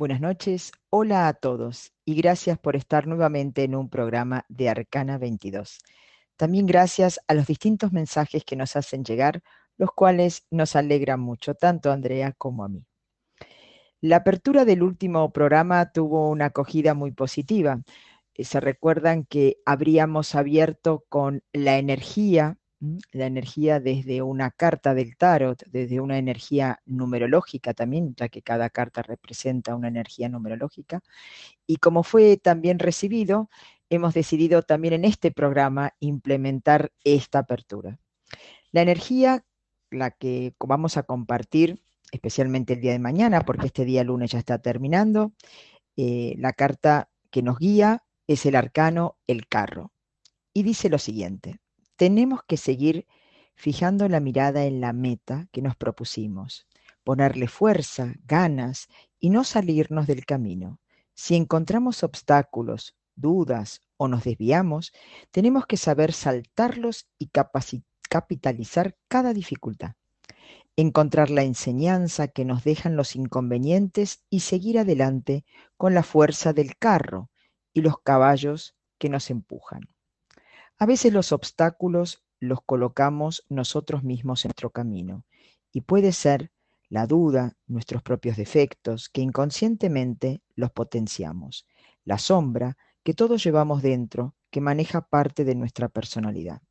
Buenas noches, hola a todos y gracias por estar nuevamente en un programa de Arcana 22. También gracias a los distintos mensajes que nos hacen llegar, los cuales nos alegran mucho, tanto a Andrea como a mí. La apertura del último programa tuvo una acogida muy positiva. Eh, se recuerdan que habríamos abierto con la energía la energía desde una carta del tarot, desde una energía numerológica también, ya que cada carta representa una energía numerológica. Y como fue también recibido, hemos decidido también en este programa implementar esta apertura. La energía, la que vamos a compartir, especialmente el día de mañana, porque este día lunes ya está terminando, eh, la carta que nos guía es el arcano El Carro. Y dice lo siguiente, tenemos que seguir fijando la mirada en la meta que nos propusimos, ponerle fuerza, ganas y no salirnos del camino. Si encontramos obstáculos, dudas o nos desviamos, tenemos que saber saltarlos y capitalizar cada dificultad. Encontrar la enseñanza que nos dejan los inconvenientes y seguir adelante con la fuerza del carro y los caballos que nos empujan. A veces los obstáculos los colocamos nosotros mismos en nuestro camino y puede ser la duda, nuestros propios defectos, que inconscientemente los potenciamos, la sombra que todos llevamos dentro, que maneja parte de nuestra personalidad.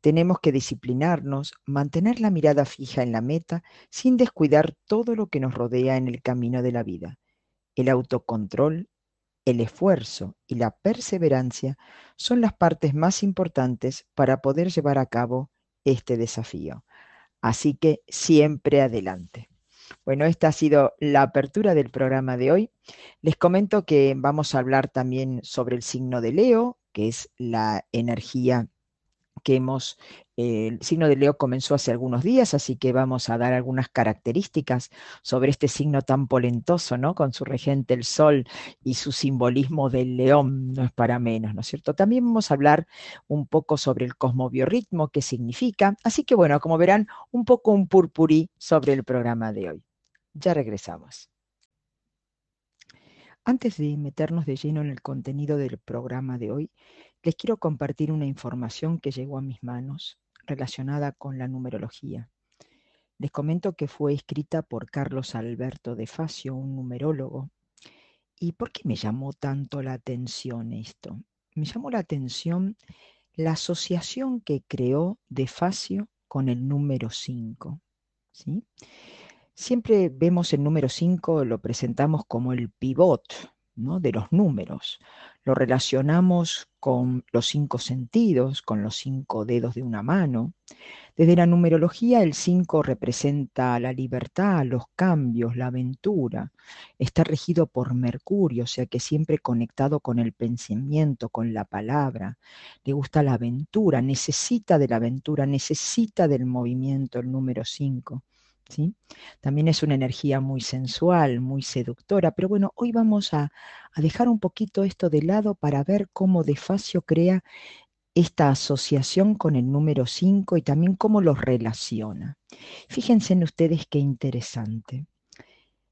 Tenemos que disciplinarnos, mantener la mirada fija en la meta sin descuidar todo lo que nos rodea en el camino de la vida. El autocontrol el esfuerzo y la perseverancia son las partes más importantes para poder llevar a cabo este desafío. Así que siempre adelante. Bueno, esta ha sido la apertura del programa de hoy. Les comento que vamos a hablar también sobre el signo de Leo, que es la energía que hemos, eh, el signo de Leo comenzó hace algunos días, así que vamos a dar algunas características sobre este signo tan polentoso, ¿no? Con su regente el sol y su simbolismo del león, no es para menos, ¿no es cierto? También vamos a hablar un poco sobre el cosmobiorritmo, qué significa, así que bueno, como verán, un poco un purpurí sobre el programa de hoy. Ya regresamos. Antes de meternos de lleno en el contenido del programa de hoy, les quiero compartir una información que llegó a mis manos relacionada con la numerología. Les comento que fue escrita por Carlos Alberto de Facio, un numerólogo. ¿Y por qué me llamó tanto la atención esto? Me llamó la atención la asociación que creó de Facio con el número 5. ¿sí? Siempre vemos el número 5, lo presentamos como el pivot de los números. Lo relacionamos con los cinco sentidos, con los cinco dedos de una mano. Desde la numerología, el 5 representa la libertad, los cambios, la aventura. Está regido por Mercurio, o sea que siempre conectado con el pensamiento, con la palabra. Le gusta la aventura, necesita de la aventura, necesita del movimiento, el número 5. También es una energía muy sensual, muy seductora, pero bueno, hoy vamos a, dejar un poquito esto de lado para ver cómo Defacio crea esta asociación con el número 5 y también cómo los relaciona. Fíjense en ustedes qué interesante.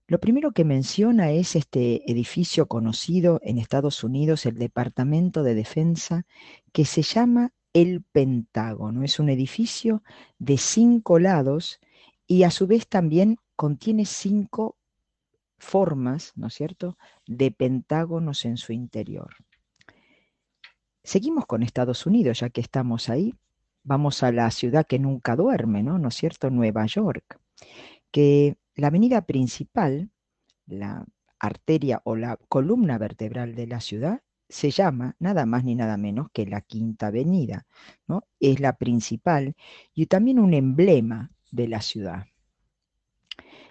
Lo primero que menciona es este edificio conocido en Estados Unidos, el Departamento de Defensa, que se llama el Pentágono. Es un edificio de cinco lados y a su vez también contiene cinco formas, ¿no es cierto?, de pentágonos en su interior. Seguimos con Estados Unidos, ya que estamos ahí. Vamos a la ciudad que nunca duerme, ¿no? ¿No es cierto? Nueva York. Que la avenida principal, la arteria o la columna vertebral de la ciudad, se llama nada más ni nada menos que la Quinta Avenida, ¿no? Es la principal y también un emblema de la ciudad.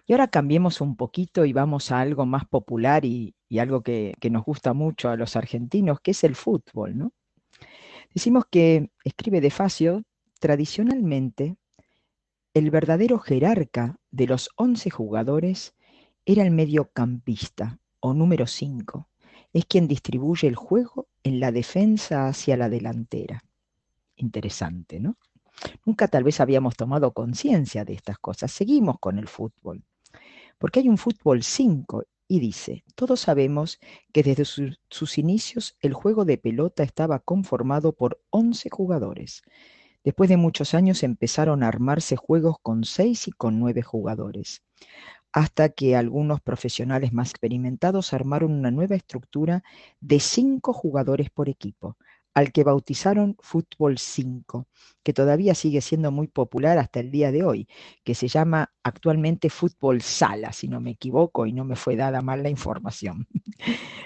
Y ahora cambiemos un poquito y vamos a algo más popular y, algo que, nos gusta mucho a los argentinos, que es el fútbol. ¿no? Decimos que, escribe De Facio, tradicionalmente, el verdadero jerarca de los 11 jugadores era el mediocampista o número 5. Es quien distribuye el juego en la defensa hacia la delantera. Interesante, ¿no? Nunca tal vez habíamos tomado conciencia de estas cosas. Seguimos con el fútbol. Porque hay un fútbol 5 y dice, todos sabemos que desde sus inicios el juego de pelota estaba conformado por 11 jugadores. Después de muchos años empezaron a armarse juegos con 6 y con 9 jugadores, hasta que algunos profesionales más experimentados armaron una nueva estructura de 5 jugadores por equipo, al que bautizaron Fútbol 5, que todavía sigue siendo muy popular hasta el día de hoy, que se llama actualmente Fútbol Sala, si no me equivoco y no me fue dada mal la información.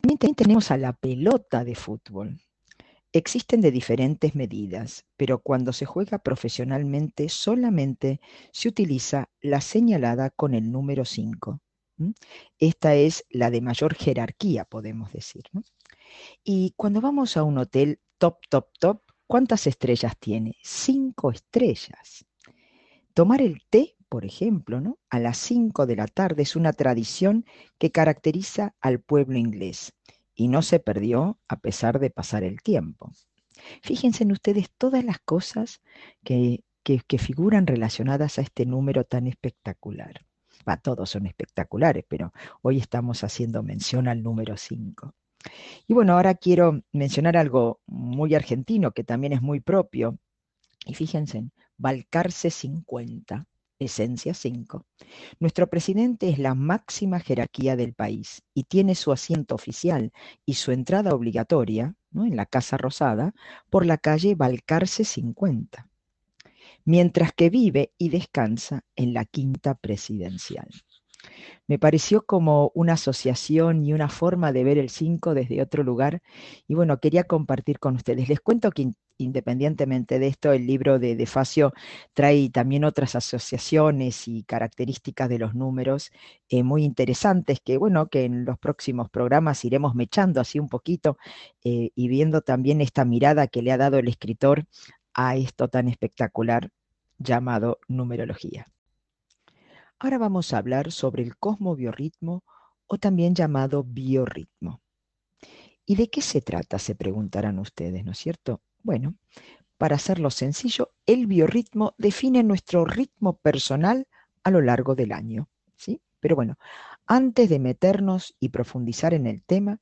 También tenemos a la pelota de fútbol. Existen de diferentes medidas, pero cuando se juega profesionalmente solamente se utiliza la señalada con el número 5. Esta es la de mayor jerarquía, podemos decir. Y cuando vamos a un hotel top, top, top, ¿cuántas estrellas tiene? Cinco estrellas. Tomar el té, por ejemplo, ¿no? a las cinco de la tarde es una tradición que caracteriza al pueblo inglés y no se perdió a pesar de pasar el tiempo. Fíjense en ustedes todas las cosas que, que, figuran relacionadas a este número tan espectacular. Va, todos son espectaculares, pero hoy estamos haciendo mención al número 5. Y bueno, ahora quiero mencionar algo muy argentino que también es muy propio. Y fíjense, Balcarce 50, esencia 5. Nuestro presidente es la máxima jerarquía del país y tiene su asiento oficial y su entrada obligatoria en la Casa Rosada por la calle Balcarce 50, mientras que vive y descansa en la Quinta Presidencial. Me pareció como una asociación y una forma de ver el 5 desde otro lugar. Y bueno, quería compartir con ustedes. Les cuento que independientemente de esto, el libro de, de Facio trae también otras asociaciones y características de los números eh, muy interesantes que, bueno, que en los próximos programas iremos mechando así un poquito eh, y viendo también esta mirada que le ha dado el escritor a esto tan espectacular llamado numerología. Ahora vamos a hablar sobre el cosmobiorritmo o también llamado biorritmo. ¿Y de qué se trata? Se preguntarán ustedes, ¿no es cierto? Bueno, para hacerlo sencillo, el biorritmo define nuestro ritmo personal a lo largo del año, ¿sí? Pero bueno, antes de meternos y profundizar en el tema,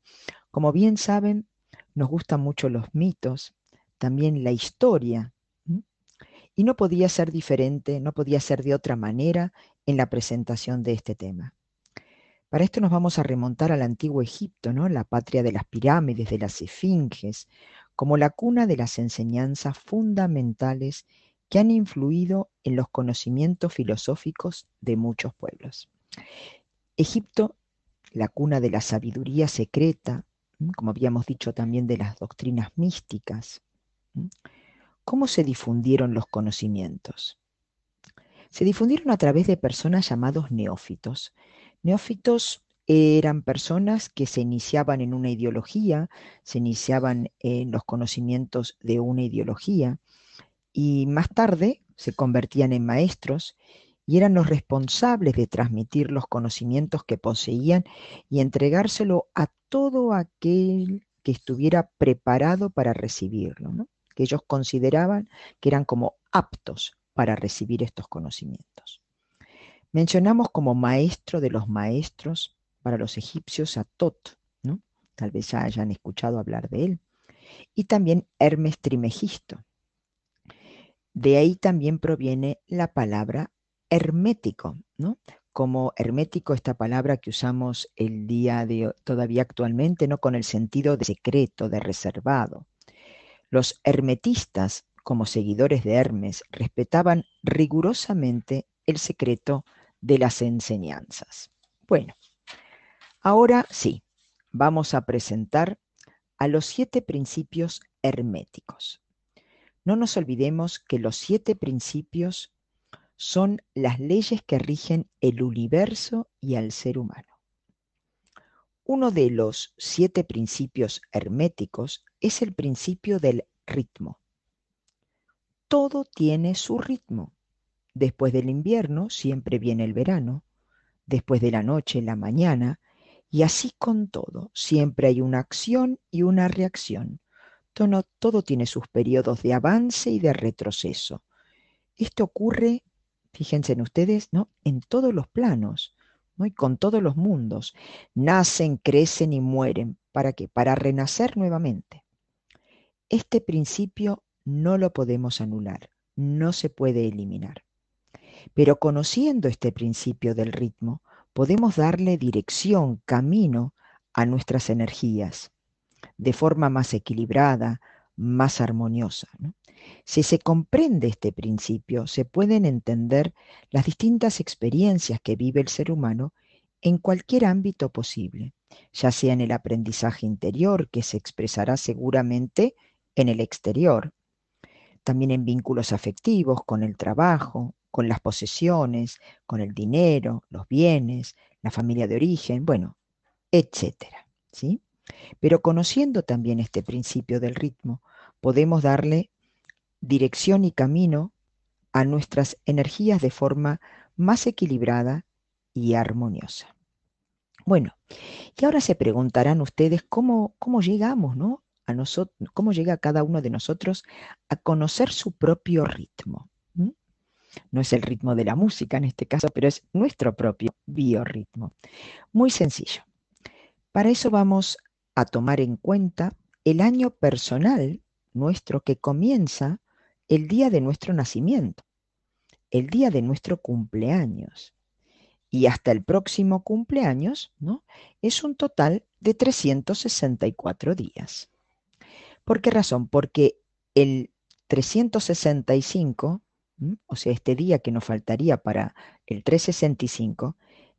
como bien saben, nos gustan mucho los mitos, también la historia, y no podía ser diferente, no podía ser de otra manera en la presentación de este tema. Para esto nos vamos a remontar al antiguo Egipto, ¿no? la patria de las pirámides, de las esfinges, como la cuna de las enseñanzas fundamentales que han influido en los conocimientos filosóficos de muchos pueblos. Egipto, la cuna de la sabiduría secreta, como habíamos dicho también de las doctrinas místicas. ¿Cómo se difundieron los conocimientos? Se difundieron a través de personas llamados neófitos. Neófitos eran personas que se iniciaban en una ideología, se iniciaban en los conocimientos de una ideología y más tarde se convertían en maestros y eran los responsables de transmitir los conocimientos que poseían y entregárselo a todo aquel que estuviera preparado para recibirlo, que ellos consideraban que eran como aptos para recibir estos conocimientos. Mencionamos como maestro de los maestros para los egipcios a Tot, ¿no? tal vez ya hayan escuchado hablar de él, y también Hermes Trimegisto. De ahí también proviene la palabra hermético, ¿no? como hermético esta palabra que usamos el día de todavía actualmente, no con el sentido de secreto, de reservado. Los hermetistas como seguidores de Hermes, respetaban rigurosamente el secreto de las enseñanzas. Bueno, ahora sí, vamos a presentar a los siete principios herméticos. No nos olvidemos que los siete principios son las leyes que rigen el universo y al ser humano. Uno de los siete principios herméticos es el principio del ritmo todo tiene su ritmo. Después del invierno siempre viene el verano, después de la noche la mañana, y así con todo, siempre hay una acción y una reacción. Todo, tiene sus periodos de avance y de retroceso. Esto ocurre, fíjense en ustedes, ¿no? en todos los planos, ¿no? y con todos los mundos. Nacen, crecen y mueren. ¿Para qué? Para renacer nuevamente. Este principio no lo podemos anular, no se puede eliminar. Pero conociendo este principio del ritmo, podemos darle dirección, camino a nuestras energías de forma más equilibrada, más armoniosa. Si se comprende este principio, se pueden entender las distintas experiencias que vive el ser humano en cualquier ámbito posible, ya sea en el aprendizaje interior, que se expresará seguramente en el exterior, también en vínculos afectivos, con el trabajo, con las posesiones, con el dinero, los bienes, la familia de origen, bueno, etcétera, ¿sí? Pero conociendo también este principio del ritmo, podemos darle dirección y camino a nuestras energías de forma más equilibrada y armoniosa. Bueno, y ahora se preguntarán ustedes cómo, cómo llegamos, ¿no? A nosotros, cómo llega cada uno de nosotros a conocer su propio ritmo. No es el ritmo de la música en este caso, pero es nuestro propio biorritmo. Muy sencillo. Para eso vamos a tomar en cuenta el año personal nuestro que comienza el día de nuestro nacimiento, el día de nuestro cumpleaños. Y hasta el próximo cumpleaños, ¿no? Es un total de 364 días. ¿Por qué razón? Porque el 365 o sea, este día que nos faltaría para el 365,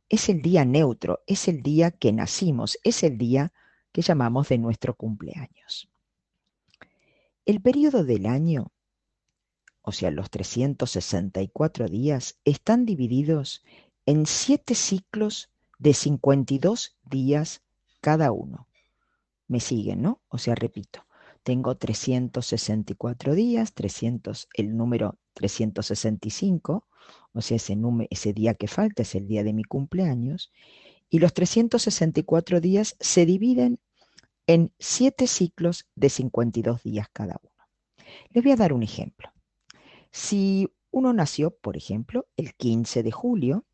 es el día neutro, es el día que nacimos, es el día que llamamos de nuestro cumpleaños. El periodo del año, o sea, los 364 días, están divididos en siete ciclos de 52 días cada uno. Me siguen, ¿no? O sea, repito, tengo 364 días, 300, el número 365, o sea, ese, ese día que falta es el día de mi cumpleaños, y los 364 días se dividen en siete ciclos de 52 días cada uno. Les voy a dar un ejemplo. Si uno nació, por ejemplo, el 15 de julio,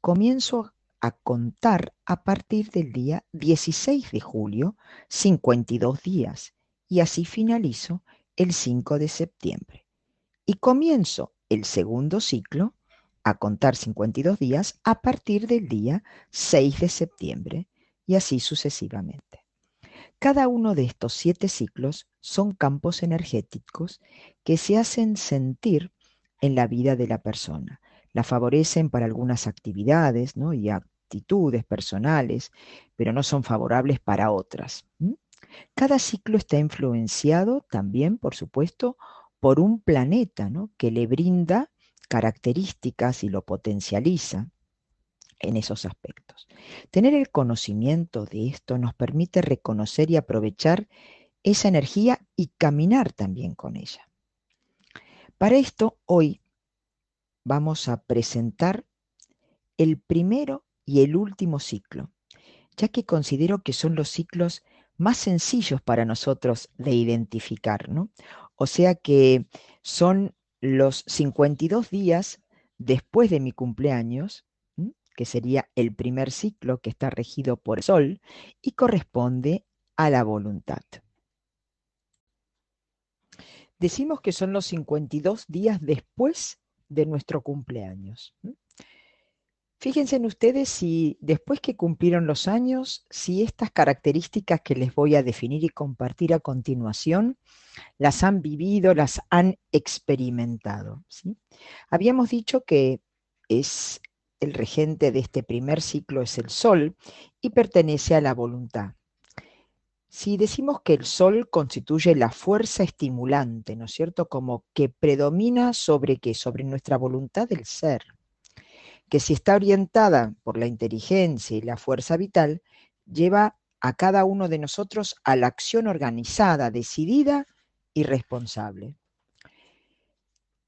comienzo a contar a partir del día 16 de julio, 52 días, y así finalizo el 5 de septiembre. Y comienzo el segundo ciclo a contar 52 días a partir del día 6 de septiembre y así sucesivamente. Cada uno de estos siete ciclos son campos energéticos que se hacen sentir en la vida de la persona. La favorecen para algunas actividades ¿no? y actitudes personales, pero no son favorables para otras. Cada ciclo está influenciado también, por supuesto, por un planeta que le brinda características y lo potencializa en esos aspectos. Tener el conocimiento de esto nos permite reconocer y aprovechar esa energía y caminar también con ella. Para esto, hoy vamos a presentar el primero y el último ciclo, ya que considero que son los ciclos más sencillos para nosotros de identificar, ¿no? O sea que son los 52 días después de mi cumpleaños, que sería el primer ciclo que está regido por el Sol y corresponde a la voluntad. Decimos que son los 52 días después de nuestro cumpleaños. Fíjense en ustedes si después que cumplieron los años, si estas características que les voy a definir y compartir a continuación, las han vivido, las han experimentado. Habíamos dicho que es el regente de este primer ciclo es el Sol y pertenece a la voluntad. Si decimos que el Sol constituye la fuerza estimulante, ¿no es cierto? Como que predomina sobre qué? Sobre nuestra voluntad del ser que si está orientada por la inteligencia y la fuerza vital, lleva a cada uno de nosotros a la acción organizada, decidida y responsable.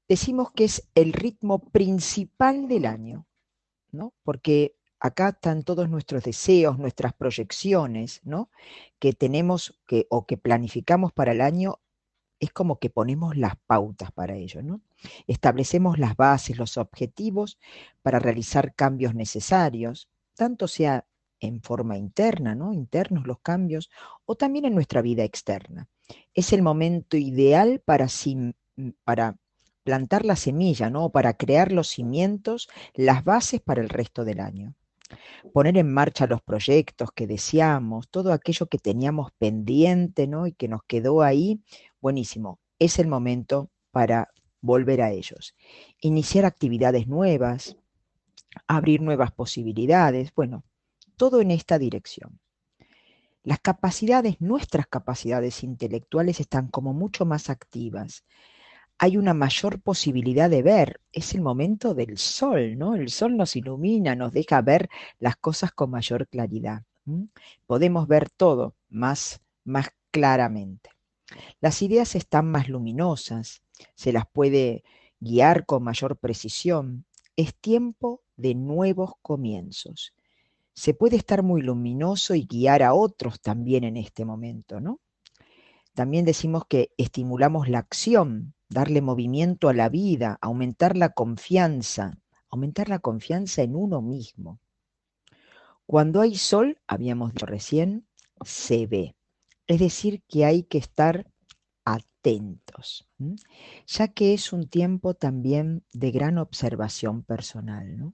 Decimos que es el ritmo principal del año, ¿no? Porque acá están todos nuestros deseos, nuestras proyecciones, ¿no? Que tenemos que, o que planificamos para el año es como que ponemos las pautas para ello, ¿no? Establecemos las bases, los objetivos para realizar cambios necesarios, tanto sea en forma interna, ¿no? Internos los cambios, o también en nuestra vida externa. Es el momento ideal para, para plantar la semilla, ¿no? Para crear los cimientos, las bases para el resto del año. Poner en marcha los proyectos que deseamos, todo aquello que teníamos pendiente, ¿no? Y que nos quedó ahí, buenísimo. Es el momento para volver a ellos. Iniciar actividades nuevas, abrir nuevas posibilidades, bueno, todo en esta dirección. Las capacidades, nuestras capacidades intelectuales están como mucho más activas. Hay una mayor posibilidad de ver. Es el momento del sol, ¿no? El sol nos ilumina, nos deja ver las cosas con mayor claridad. Podemos ver todo más, más claramente. Las ideas están más luminosas, se las puede guiar con mayor precisión. Es tiempo de nuevos comienzos. Se puede estar muy luminoso y guiar a otros también en este momento, ¿no? También decimos que estimulamos la acción, darle movimiento a la vida, aumentar la confianza, aumentar la confianza en uno mismo. Cuando hay sol, habíamos dicho recién, se ve. Es decir, que hay que estar atentos, ya que es un tiempo también de gran observación personal, ¿no?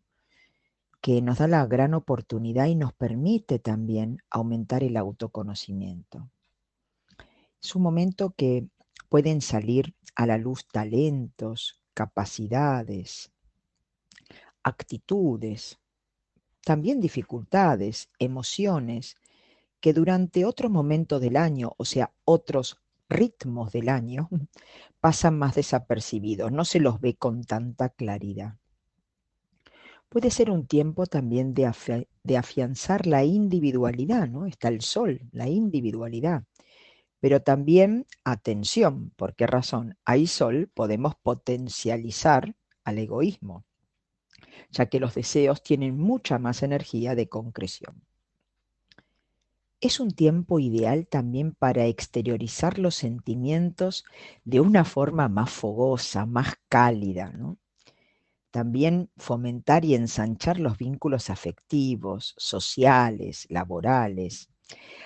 que nos da la gran oportunidad y nos permite también aumentar el autoconocimiento. Es un momento que pueden salir a la luz talentos, capacidades, actitudes, también dificultades, emociones, que durante otro momento del año, o sea, otros ritmos del año pasan más desapercibidos, no se los ve con tanta claridad. Puede ser un tiempo también de, afianzar la individualidad, ¿no? Está el sol, la individualidad. Pero también, atención, ¿por qué razón? Hay sol, podemos potencializar al egoísmo, ya que los deseos tienen mucha más energía de concreción. Es un tiempo ideal también para exteriorizar los sentimientos de una forma más fogosa, más cálida, También fomentar y ensanchar los vínculos afectivos, sociales, laborales.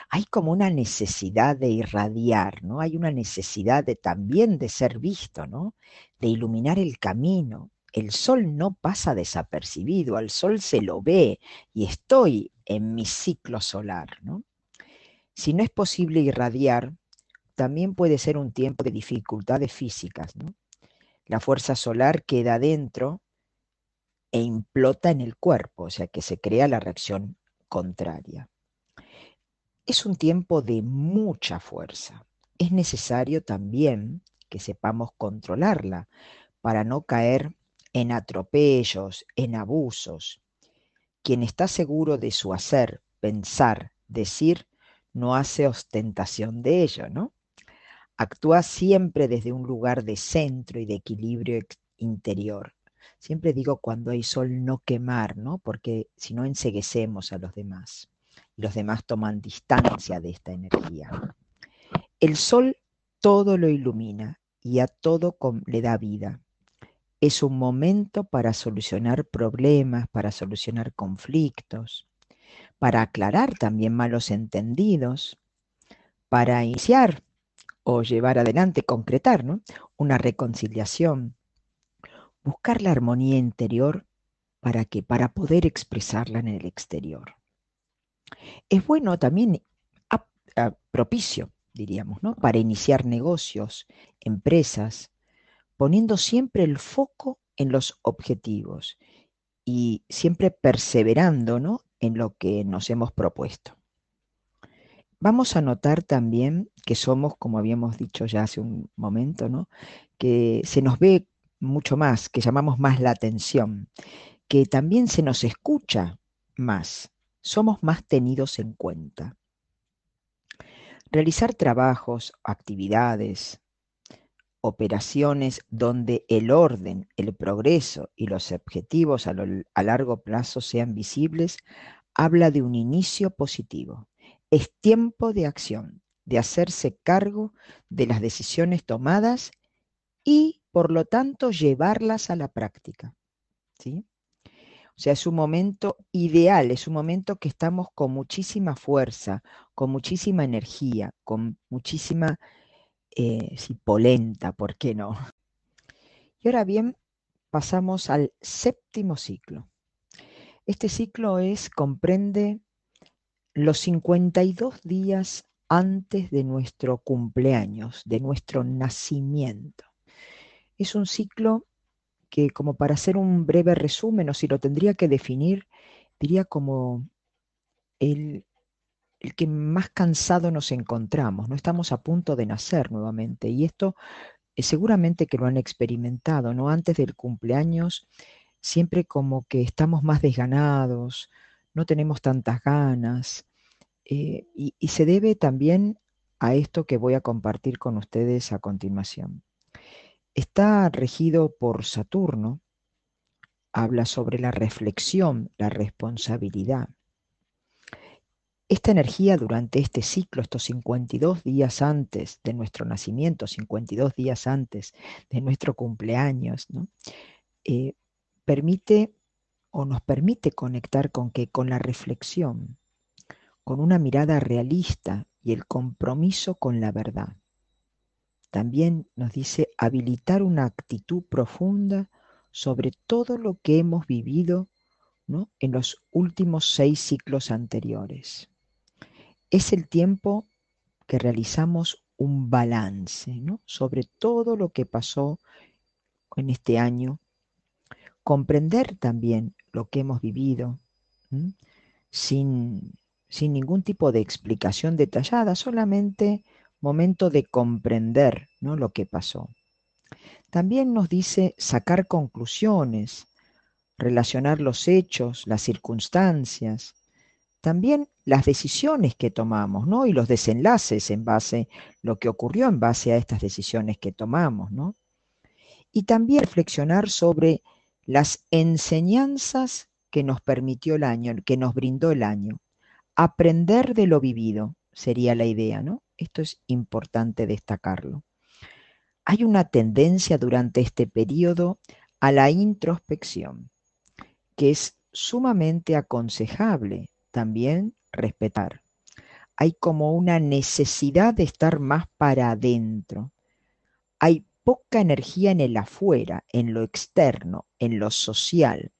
Hay como una necesidad de irradiar, ¿no? Hay una necesidad de también de ser visto, ¿no? De iluminar el camino. El sol no pasa desapercibido, al sol se lo ve y estoy en mi ciclo solar, ¿no? Si no es posible irradiar, también puede ser un tiempo de dificultades físicas. La fuerza solar queda dentro e implota en el cuerpo, o sea que se crea la reacción contraria. Es un tiempo de mucha fuerza. Es necesario también que sepamos controlarla para no caer en atropellos, en abusos. Quien está seguro de su hacer, pensar, decir, no hace ostentación de ello, ¿no? Actúa siempre desde un lugar de centro y de equilibrio interior. Siempre digo cuando hay sol no quemar, ¿no? Porque si no enseguecemos a los demás. Los demás toman distancia de esta energía. El sol todo lo ilumina y a todo le da vida. Es un momento para solucionar problemas, para solucionar conflictos para aclarar también malos entendidos, para iniciar o llevar adelante, concretar una reconciliación, buscar la armonía interior para que para poder expresarla en el exterior. Es bueno también propicio, diríamos, ¿no? para iniciar negocios, empresas, poniendo siempre el foco en los objetivos y siempre perseverando ¿no? En lo que nos hemos propuesto. Vamos a notar también que somos, como habíamos dicho ya hace un momento, ¿no? que se nos ve mucho más, que llamamos más la atención, que también se nos escucha más, somos más tenidos en cuenta. Realizar trabajos, actividades, operaciones donde el orden, el progreso y los objetivos a, largo plazo sean visibles, habla de un inicio positivo. Es tiempo de acción, de hacerse cargo de las decisiones tomadas y, por lo tanto, llevarlas a la práctica. ¿sí? O sea, es un momento ideal, es un momento que estamos con muchísima fuerza, con muchísima energía, con muchísima eh, polenta, ¿por qué no? Y ahora bien, pasamos al séptimo ciclo. Este ciclo es, comprende los 52 días antes de nuestro cumpleaños, de nuestro nacimiento. Es un ciclo que, como para hacer un breve resumen, o si lo tendría que definir, diría como el, el que más cansado nos encontramos, no estamos a punto de nacer nuevamente. Y esto eh, seguramente que lo han experimentado, ¿no? Antes del cumpleaños, siempre como que estamos más desganados, no tenemos tantas ganas, eh, y, se debe también a esto que voy a compartir con ustedes a continuación. Está regido por Saturno, habla sobre la reflexión, la responsabilidad. Esta energía durante este ciclo, estos 52 días antes de nuestro nacimiento, 52 días antes de nuestro cumpleaños, eh, permite o nos permite conectar con que con la reflexión, con una mirada realista y el compromiso con la verdad. También nos dice habilitar una actitud profunda sobre todo lo que hemos vivido en los últimos seis ciclos anteriores. Es el tiempo que realizamos un balance sobre todo lo que pasó en este año, comprender también lo que hemos vivido, sin sin ningún tipo de explicación detallada, solamente momento de comprender ¿no? lo que pasó. También nos dice sacar conclusiones, relacionar los hechos, las circunstancias, también las decisiones que tomamos, ¿no? Y los desenlaces en base, lo que ocurrió en base a estas decisiones que tomamos, ¿no? Y también reflexionar sobre las enseñanzas que nos permitió el año, que nos brindó el año. Aprender de lo vivido sería la idea, ¿no? Esto es importante destacarlo. Hay una tendencia durante este periodo a la introspección, que es sumamente aconsejable también respetar. Hay como una necesidad de estar más para adentro. Hay poca energía en el afuera, en lo externo, en lo social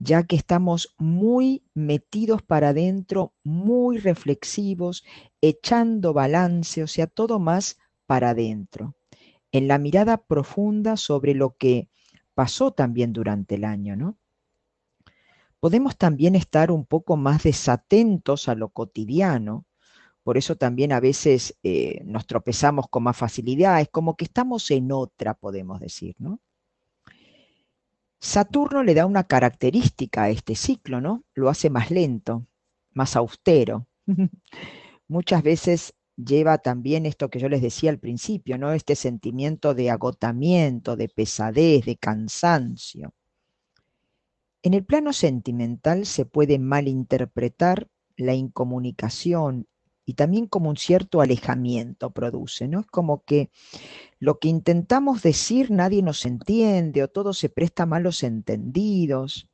ya que estamos muy metidos para adentro, muy reflexivos, echando balance, o sea, todo más para adentro, en la mirada profunda sobre lo que pasó también durante el año, ¿no? Podemos también estar un poco más desatentos a lo cotidiano, por eso también a veces eh, nos tropezamos con más facilidad, es como que estamos en otra, podemos decir, ¿no? Saturno le da una característica a este ciclo, ¿no? Lo hace más lento, más austero. Muchas veces lleva también esto que yo les decía al principio, ¿no? Este sentimiento de agotamiento, de pesadez, de cansancio. En el plano sentimental se puede malinterpretar la incomunicación y también como un cierto alejamiento produce, ¿no? Es como que lo que intentamos decir nadie nos entiende o todo se presta a malos entendidos.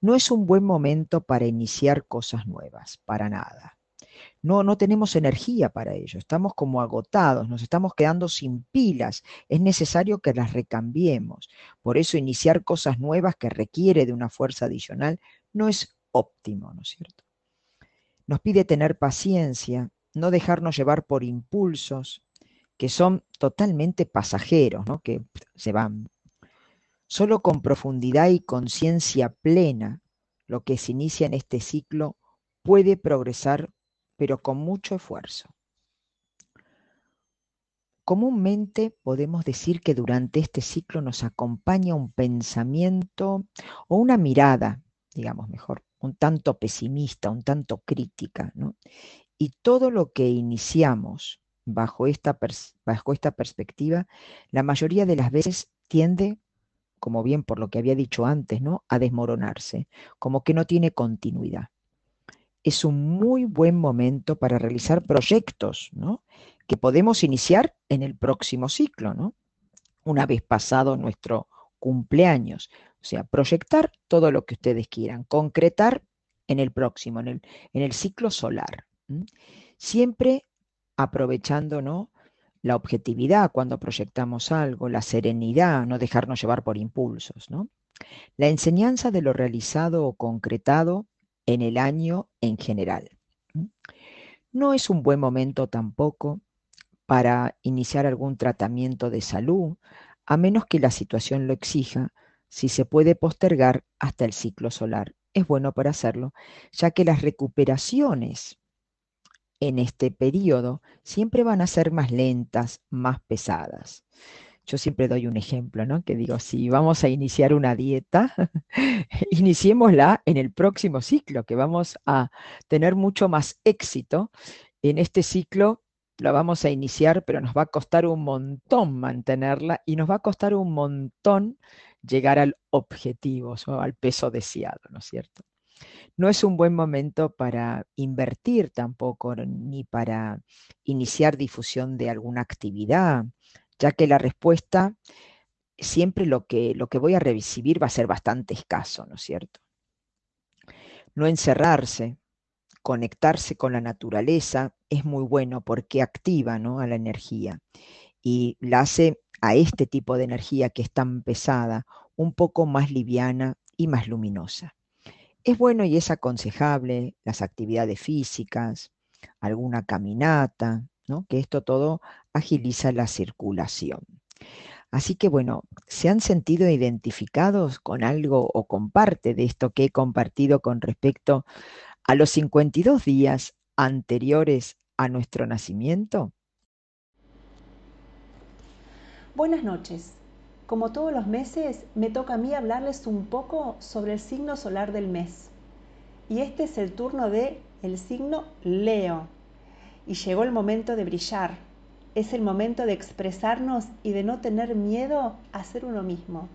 No es un buen momento para iniciar cosas nuevas, para nada. No, no tenemos energía para ello, estamos como agotados, nos estamos quedando sin pilas, es necesario que las recambiemos. Por eso iniciar cosas nuevas que requiere de una fuerza adicional no es óptimo, ¿no es cierto? Nos pide tener paciencia, no dejarnos llevar por impulsos que son totalmente pasajeros, ¿no? que se van. Solo con profundidad y conciencia plena, lo que se inicia en este ciclo puede progresar, pero con mucho esfuerzo. Comúnmente podemos decir que durante este ciclo nos acompaña un pensamiento o una mirada, digamos mejor, un tanto pesimista, un tanto crítica, ¿no? Y todo lo que iniciamos bajo esta, bajo esta perspectiva, la mayoría de las veces tiende, como bien por lo que había dicho antes, ¿no? a desmoronarse, como que no tiene continuidad. Es un muy buen momento para realizar proyectos ¿no? que podemos iniciar en el próximo ciclo, ¿no? una vez pasado nuestro cumpleaños. O sea, proyectar todo lo que ustedes quieran, concretar en el próximo, en el, en el ciclo solar. Siempre aprovechando ¿no? la objetividad cuando proyectamos algo, la serenidad, no dejarnos llevar por impulsos. ¿no? La enseñanza de lo realizado o concretado en el año en general. No es un buen momento tampoco para iniciar algún tratamiento de salud, a menos que la situación lo exija, si se puede postergar hasta el ciclo solar. Es bueno para hacerlo, ya que las recuperaciones en este periodo siempre van a ser más lentas, más pesadas. Yo siempre doy un ejemplo, ¿no? Que digo, si vamos a iniciar una dieta, iniciémosla en el próximo ciclo, que vamos a tener mucho más éxito. En este ciclo la vamos a iniciar, pero nos va a costar un montón mantenerla y nos va a costar un montón llegar al objetivo, o al peso deseado, ¿no es cierto? No es un buen momento para invertir tampoco, ni para iniciar difusión de alguna actividad, ya que la respuesta siempre lo que, lo que voy a recibir va a ser bastante escaso, ¿no es cierto? No encerrarse, conectarse con la naturaleza es muy bueno porque activa ¿no? a la energía y la hace a este tipo de energía que es tan pesada un poco más liviana y más luminosa. Es bueno y es aconsejable las actividades físicas, alguna caminata, ¿no? que esto todo agiliza la circulación. Así que bueno, ¿se han sentido identificados con algo o con parte de esto que he compartido con respecto a los 52 días anteriores a nuestro nacimiento? Buenas noches. Como todos los meses, me toca a mí hablarles un poco sobre el signo solar del mes. Y este es el turno de el signo Leo. Y llegó el momento de brillar. Es el momento de expresarnos y de no tener miedo a ser uno mismo.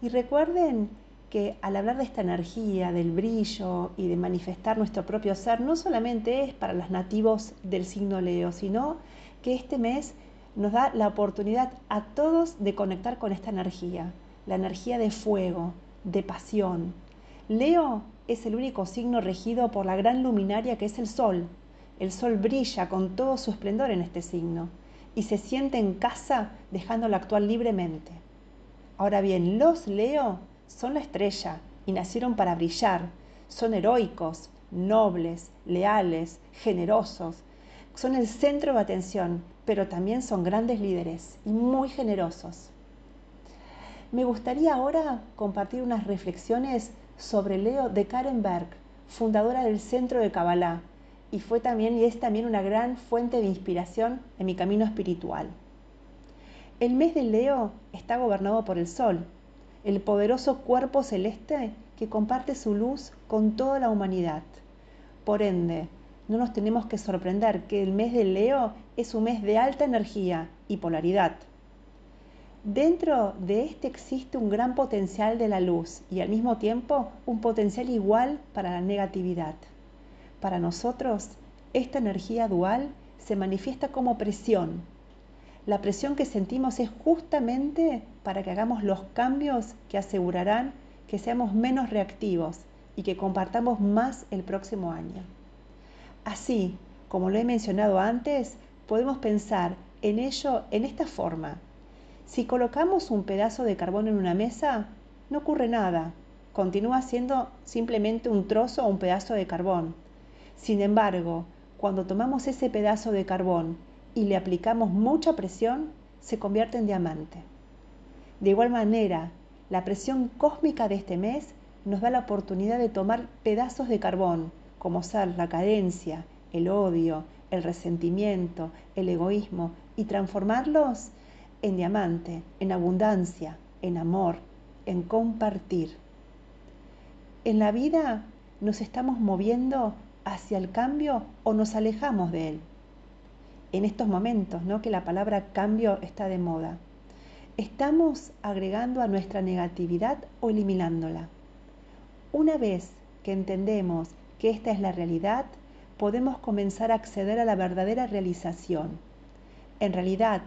Y recuerden que al hablar de esta energía, del brillo y de manifestar nuestro propio ser, no solamente es para los nativos del signo Leo, sino que este mes nos da la oportunidad a todos de conectar con esta energía, la energía de fuego, de pasión. Leo es el único signo regido por la gran luminaria que es el Sol. El Sol brilla con todo su esplendor en este signo y se siente en casa dejándolo actuar libremente. Ahora bien, los Leo son la estrella y nacieron para brillar. Son heroicos, nobles, leales, generosos. Son el centro de atención pero también son grandes líderes y muy generosos. Me gustaría ahora compartir unas reflexiones sobre Leo de Karen Berg, fundadora del Centro de Kabbalah, y fue también y es también una gran fuente de inspiración en mi camino espiritual. El mes de Leo está gobernado por el Sol, el poderoso cuerpo celeste que comparte su luz con toda la humanidad. Por ende, no nos tenemos que sorprender que el mes de Leo es un mes de alta energía y polaridad. Dentro de este existe un gran potencial de la luz y al mismo tiempo un potencial igual para la negatividad. Para nosotros, esta energía dual se manifiesta como presión. La presión que sentimos es justamente para que hagamos los cambios que asegurarán que seamos menos reactivos y que compartamos más el próximo año. Así, como lo he mencionado antes, podemos pensar en ello en esta forma. Si colocamos un pedazo de carbón en una mesa, no ocurre nada, continúa siendo simplemente un trozo o un pedazo de carbón. Sin embargo, cuando tomamos ese pedazo de carbón y le aplicamos mucha presión, se convierte en diamante. De igual manera, la presión cósmica de este mes nos da la oportunidad de tomar pedazos de carbón como ser la carencia, el odio, el resentimiento, el egoísmo, y transformarlos en diamante, en abundancia, en amor, en compartir. En la vida nos estamos moviendo hacia el cambio o nos alejamos de él. En estos momentos, ¿no? Que la palabra cambio está de moda. ¿Estamos agregando a nuestra negatividad o eliminándola? Una vez que entendemos que esta es la realidad, podemos comenzar a acceder a la verdadera realización. En realidad,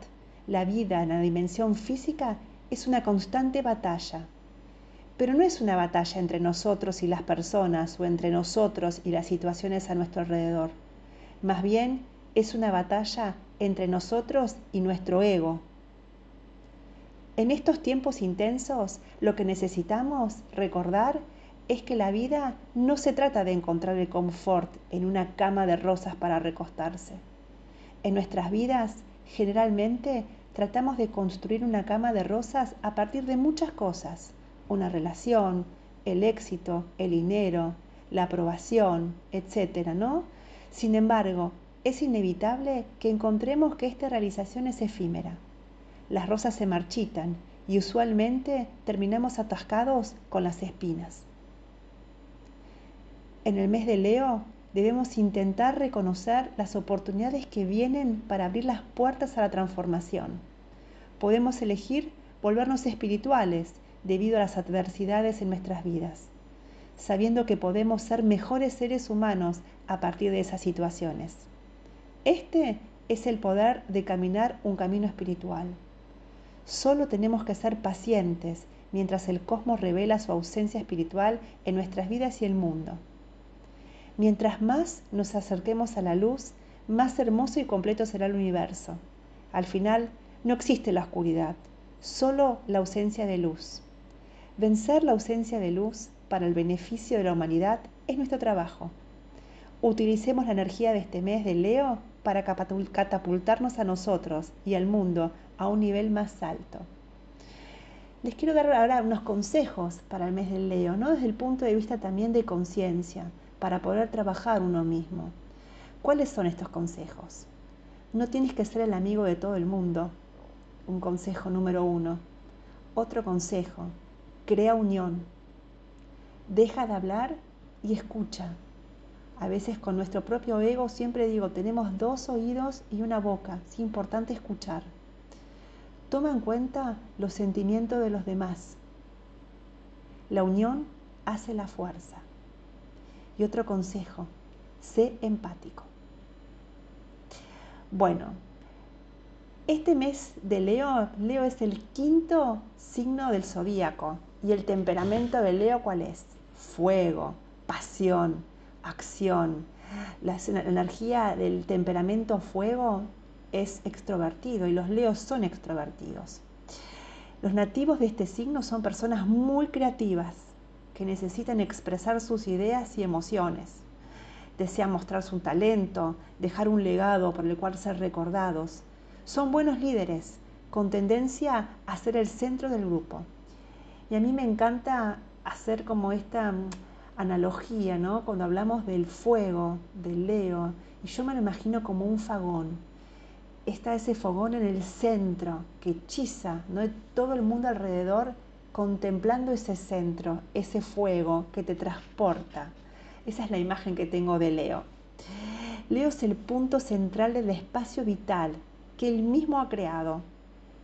la vida en la dimensión física es una constante batalla, pero no es una batalla entre nosotros y las personas o entre nosotros y las situaciones a nuestro alrededor. Más bien es una batalla entre nosotros y nuestro ego. En estos tiempos intensos, lo que necesitamos recordar es que la vida no se trata de encontrar el confort en una cama de rosas para recostarse. En nuestras vidas, generalmente, tratamos de construir una cama de rosas a partir de muchas cosas una relación, el éxito, el dinero, la aprobación, etcétera, ¿no? Sin embargo, es inevitable que encontremos que esta realización es efímera. Las rosas se marchitan y usualmente terminamos atascados con las espinas. En el mes de Leo debemos intentar reconocer las oportunidades que vienen para abrir las puertas a la transformación. Podemos elegir volvernos espirituales debido a las adversidades en nuestras vidas, sabiendo que podemos ser mejores seres humanos a partir de esas situaciones. Este es el poder de caminar un camino espiritual. Solo tenemos que ser pacientes mientras el cosmos revela su ausencia espiritual en nuestras vidas y el mundo. Mientras más nos acerquemos a la luz, más hermoso y completo será el universo. Al final, no existe la oscuridad, solo la ausencia de luz. Vencer la ausencia de luz para el beneficio de la humanidad es nuestro trabajo. Utilicemos la energía de este mes de Leo para catapultarnos a nosotros y al mundo a un nivel más alto. Les quiero dar ahora unos consejos para el mes de Leo, ¿no? desde el punto de vista también de conciencia, para poder trabajar uno mismo. ¿Cuáles son estos consejos? No tienes que ser el amigo de todo el mundo, un consejo número uno. Otro consejo, crea unión. Deja de hablar y escucha. A veces con nuestro propio ego siempre digo, tenemos dos oídos y una boca. Es importante escuchar. Toma en cuenta los sentimientos de los demás. La unión hace la fuerza. Y otro consejo, sé empático. Bueno, este mes de Leo, Leo es el quinto signo del zodíaco. ¿Y el temperamento de Leo cuál es? Fuego, pasión, acción. La energía del temperamento fuego es extrovertido y los leos son extrovertidos. Los nativos de este signo son personas muy creativas que necesitan expresar sus ideas y emociones. Desean mostrar su talento, dejar un legado por el cual ser recordados. Son buenos líderes, con tendencia a ser el centro del grupo. Y a mí me encanta hacer como esta mm, analogía, ¿no? Cuando hablamos del fuego, del Leo, y yo me lo imagino como un fagón. Está ese fogón en el centro que hechiza, ¿no? Todo el mundo alrededor contemplando ese centro, ese fuego que te transporta. Esa es la imagen que tengo de Leo. Leo es el punto central del espacio vital que él mismo ha creado.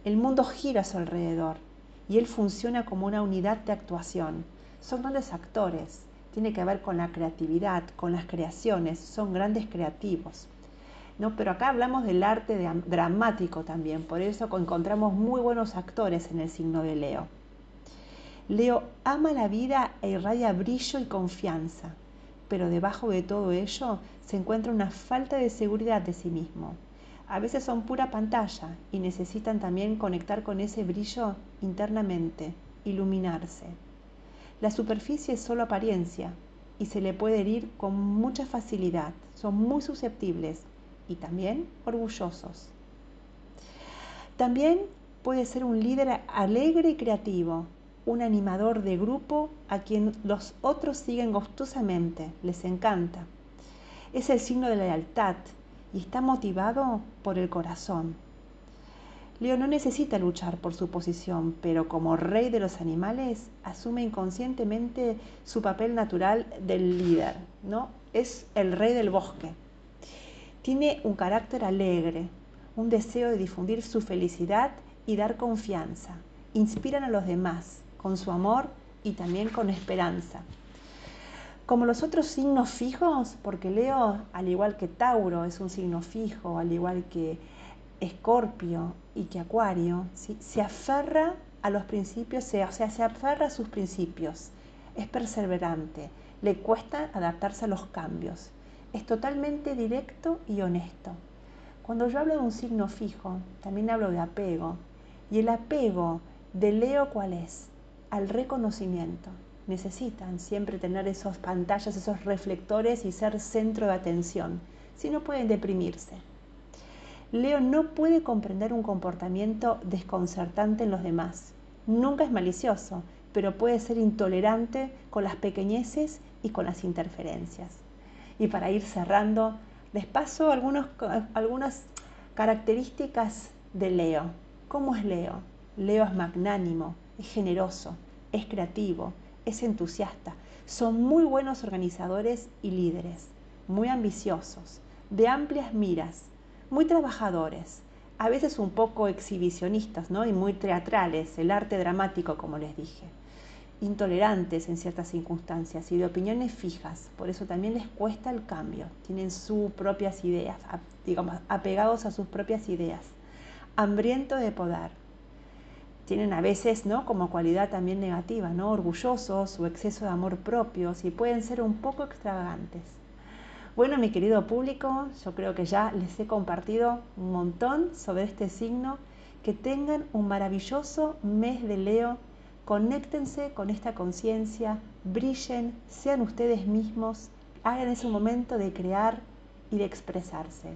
El mundo gira a su alrededor y él funciona como una unidad de actuación. Son grandes actores, tiene que ver con la creatividad, con las creaciones, son grandes creativos. ¿no? Pero acá hablamos del arte dramático también, por eso encontramos muy buenos actores en el signo de Leo. Leo ama la vida e irradia brillo y confianza, pero debajo de todo ello se encuentra una falta de seguridad de sí mismo a veces son pura pantalla y necesitan también conectar con ese brillo internamente, iluminarse. La superficie es solo apariencia y se le puede herir con mucha facilidad. Son muy susceptibles y también orgullosos. También puede ser un líder alegre y creativo, un animador de grupo a quien los otros siguen gustosamente, les encanta. Es el signo de la lealtad, y está motivado por el corazón. Leo no necesita luchar por su posición, pero como rey de los animales asume inconscientemente su papel natural del líder, ¿no? Es el rey del bosque. Tiene un carácter alegre, un deseo de difundir su felicidad y dar confianza. Inspiran a los demás con su amor y también con esperanza. Como los otros signos fijos, porque Leo, al igual que Tauro, es un signo fijo, al igual que Escorpio y que Acuario, se aferra a los principios, o sea, se aferra a sus principios, es perseverante, le cuesta adaptarse a los cambios, es totalmente directo y honesto. Cuando yo hablo de un signo fijo, también hablo de apego. Y el apego de Leo, ¿cuál es? Al reconocimiento. Necesitan siempre tener esas pantallas, esos reflectores y ser centro de atención. Si no pueden deprimirse. Leo no puede comprender un comportamiento desconcertante en los demás. Nunca es malicioso, pero puede ser intolerante con las pequeñeces y con las interferencias. Y para ir cerrando, les paso algunas características de Leo. ¿Cómo es Leo? Leo es magnánimo, es generoso, es creativo, es entusiasta. Son muy buenos organizadores y líderes, muy ambiciosos, de amplias miras, muy trabajadores, a veces un poco exhibicionistas ¿no? y muy teatrales, el arte dramático como les dije. Intolerantes en ciertas circunstancias y de opiniones fijas, por eso también les cuesta el cambio, tienen sus propias ideas, digamos, apegados a sus propias ideas, hambriento de poder, tienen a veces, ¿no? Como cualidad también negativa, ¿no? Orgullosos o exceso de amor propio y pueden ser un poco extravagantes. Bueno, mi querido público, yo creo que ya les he compartido un montón sobre este signo. Que tengan un maravilloso mes de Leo conéctense con esta conciencia, brillen, sean ustedes mismos, hagan ese momento de crear y de expresarse.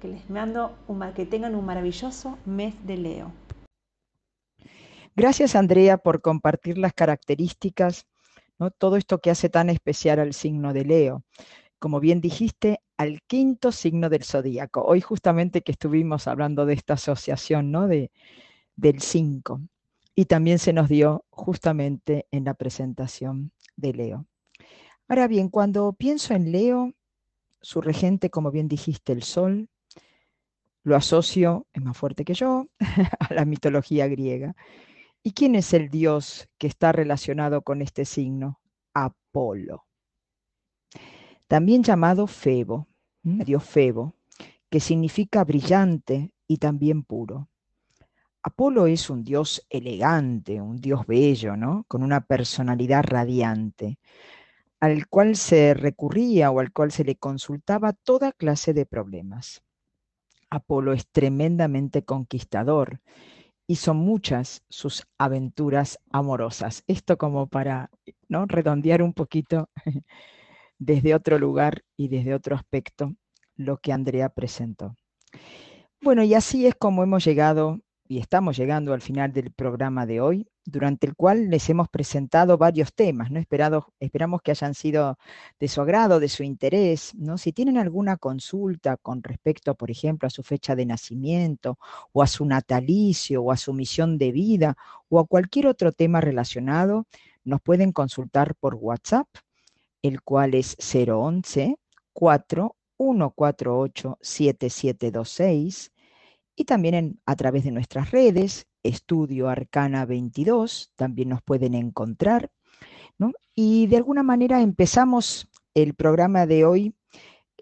Que les mando que tengan un maravilloso mes de Leo. Gracias Andrea por compartir las características, ¿no? todo esto que hace tan especial al signo de Leo. Como bien dijiste, al quinto signo del zodíaco. Hoy justamente que estuvimos hablando de esta asociación ¿no? de, del 5 y también se nos dio justamente en la presentación de Leo. Ahora bien, cuando pienso en Leo, su regente, como bien dijiste, el sol, lo asocio, es más fuerte que yo, a la mitología griega. ¿Y quién es el dios que está relacionado con este signo? Apolo. También llamado Febo, dios Febo, que significa brillante y también puro. Apolo es un dios elegante, un dios bello, ¿no? Con una personalidad radiante, al cual se recurría o al cual se le consultaba toda clase de problemas. Apolo es tremendamente conquistador y son muchas sus aventuras amorosas. Esto como para ¿no? redondear un poquito desde otro lugar y desde otro aspecto lo que Andrea presentó. Bueno, y así es como hemos llegado y estamos llegando al final del programa de hoy, durante el cual les hemos presentado varios temas, ¿no? esperamos que hayan sido de su agrado, de su interés, ¿no? Si tienen alguna consulta con respecto, por ejemplo, a su fecha de nacimiento, o a su natalicio, o a su misión de vida, o a cualquier otro tema relacionado, nos pueden consultar por WhatsApp, el cual es 011 4148 7726 y también a través de nuestras redes, Estudio Arcana 22, también nos pueden encontrar. Y de alguna manera empezamos el programa de hoy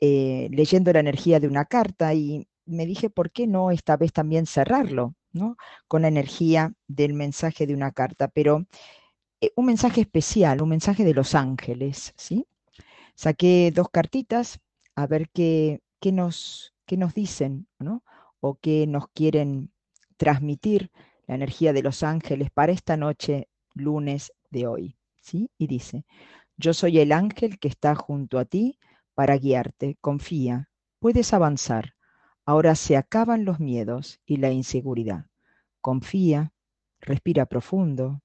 eh, leyendo la energía de una carta y me dije, ¿por qué no esta vez también cerrarlo ¿no? con la energía del mensaje de una carta? Pero eh, un mensaje especial, un mensaje de los ángeles. ¿sí? Saqué dos cartitas a ver qué, qué, nos, qué nos dicen, ¿no? O qué nos quieren transmitir la energía de los ángeles para esta noche, lunes de hoy. ¿sí? Y dice, yo soy el ángel que está junto a ti para guiarte, confía, puedes avanzar. Ahora se acaban los miedos y la inseguridad. Confía, respira profundo.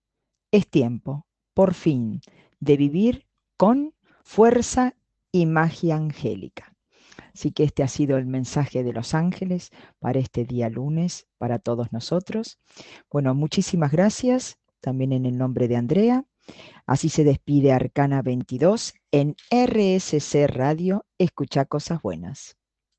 Es tiempo, por fin, de vivir con fuerza y magia angélica. Así que este ha sido el mensaje de los ángeles para este día lunes, para todos nosotros. Bueno, muchísimas gracias, también en el nombre de Andrea. Así se despide Arcana 22 en RSC Radio. Escucha cosas buenas.